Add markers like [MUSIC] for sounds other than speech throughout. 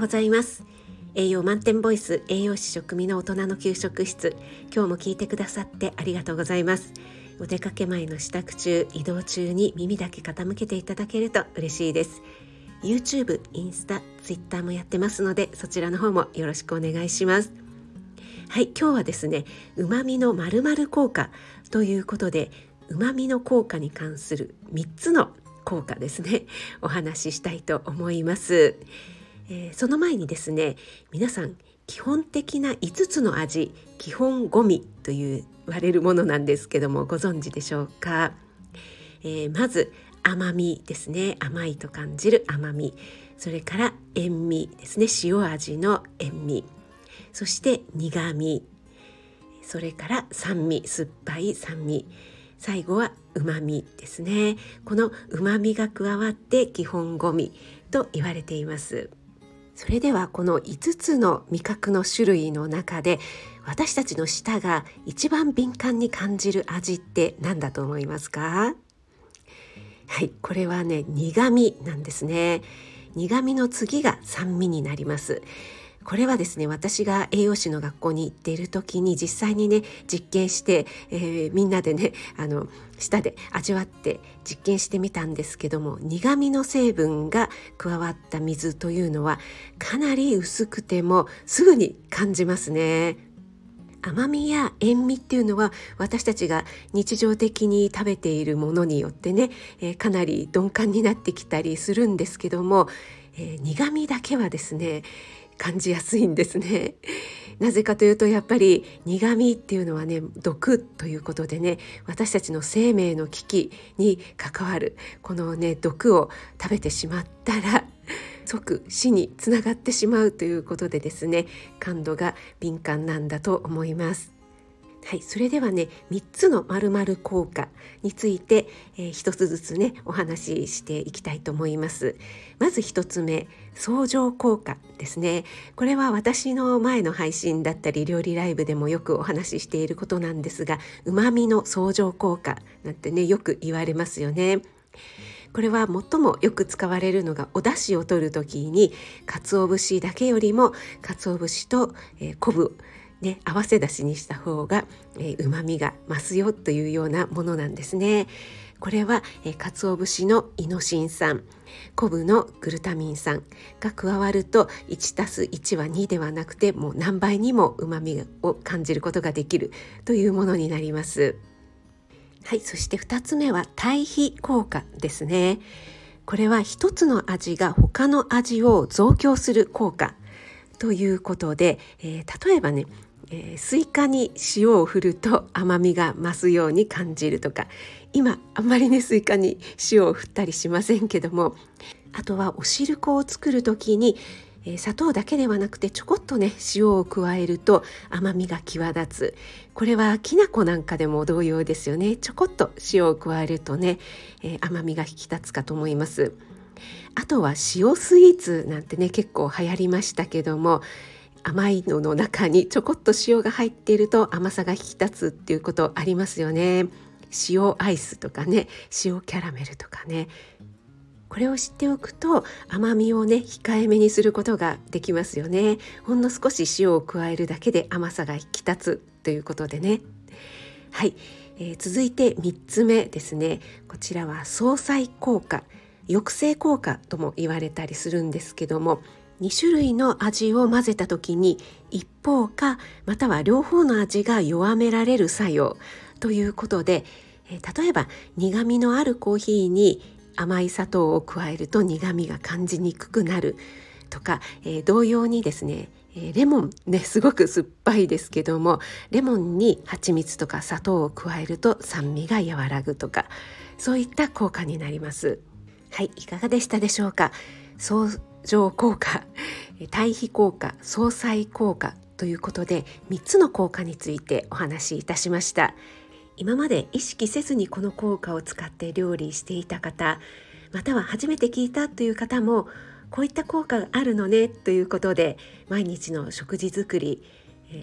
ございます。栄養満点ボイス栄養士食味の大人の給食室。今日も聞いてくださってありがとうございます。お出かけ前の支度中移動中に耳だけ傾けていただけると嬉しいです。YouTube、インスタ、Twitter もやってますのでそちらの方もよろしくお願いします。はい今日はですねうまみのまる効果ということでうまみの効果に関する3つの効果ですね。お話ししたいと思います、えー、その前にですね皆さん基本的な5つの味基本ゴミという言われるものなんですけどもご存知でしょうか、えー、まず甘みですね。甘いと感じる甘み。それから塩味ですね。塩味の塩味。そして苦味。それから酸味。酸っぱい酸味。最後は旨味ですね。この旨味が加わって基本ゴミと言われています。それではこの5つの味覚の種類の中で私たちの舌が一番敏感に感じる味って何だと思いますか？はいこれはね苦味なんですね。苦味の次が酸味になります。これはですね私が栄養士の学校に行っている時に実際にね実験して、えー、みんなでねあの舌で味わって実験してみたんですけども苦味の成分が加わった水というのはかなり薄くてもすぐに感じますね。甘みや塩味っていうのは私たちが日常的に食べているものによってね、えー、かなり鈍感になってきたりするんですけども、えー、苦味だけはですね感じやすいんですね。[LAUGHS] なぜかというとやっぱり苦味っていうのはね毒ということでね私たちの生命の危機に関わるこのね毒を食べてしまったら [LAUGHS] 即死につながってしまうということでですね感度が敏感なんだと思います。はい、それではね3つの〇〇効果について、えー、1つずつねお話ししていきたいと思います。まず1つ目相乗効果ですね。これは私の前の配信だったり料理ライブでもよくお話ししていることなんですが旨味の相乗効果なんてねよく言われますよね。これは最もよく使われるのがお出汁を取る時に鰹節だけよりも鰹節と、えー、昆布ね、合わせだしにした方がうま、みが増すよというようなものなんですね。これは、えー、鰹節のイノシン酸昆布のグルタミン酸が加わると1たす1は2ではなくてもう何倍にもうまみを感じることができるというものになります。はい、そして2つ目は対比効果ですね。これは一つの味が他の味を増強する効果ということで、えー、例えばねえー、スイカに塩を振ると甘みが増すように感じるとか。今あんまりねスイカに塩を振ったりしませんけども。あとはお汁粉を作る時に、えー、砂糖だけではなくてちょこっとね塩を加えると甘みが際立つ。これはきな粉なんかでも同様ですよね。ちょこっと塩を加えるとね、えー、甘みが引き立つかと思います。あとは塩スイーツなんてね結構流行りましたけども。甘いのの中にちょこっと塩が入っていると甘さが引き立つっていうことありますよね。塩アイスとかね塩キャラメルとかね。これを知っておくと甘みをね控えめにすることができますよね。ほんの少し塩を加えるだけで甘さが引き立つということでね。はい、えー、続いて3つ目ですね。こちらは相殺効果抑制効果とも言われたりするんですけども2種類の味を混ぜた時に一方かまたは両方の味が弱められる作用ということで例えば苦みのあるコーヒーに甘い砂糖を加えると苦みが感じにくくなるとか、え、同様にですねレモンねすごく酸っぱいですけどもレモンに蜂蜜とか砂糖を加えると酸味が和らぐとかそういった効果になります。はいいかがでしたでしょうか？相乗効果。対比効果相殺効果ということで3つの効果についてお話しいたしました。今まで意識せずにこの効果を使って料理していた方または初めて聞いたという方もこういった効果があるのねということで毎日の食事作り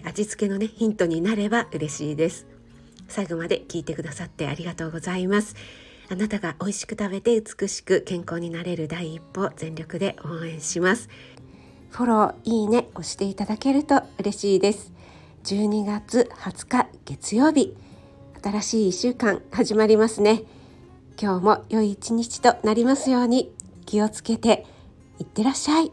味付けのねヒントになれば嬉しいです。最後まで聞いてくださってありがとうございます。あなたが美味しく食べて美しく健康になれる第一歩全力で応援します。フォローいいね押していただけると嬉しいです。12月20日月曜日。新しい1週間始まりますね。今日も良い一日となりますように気をつけていってらっしゃい。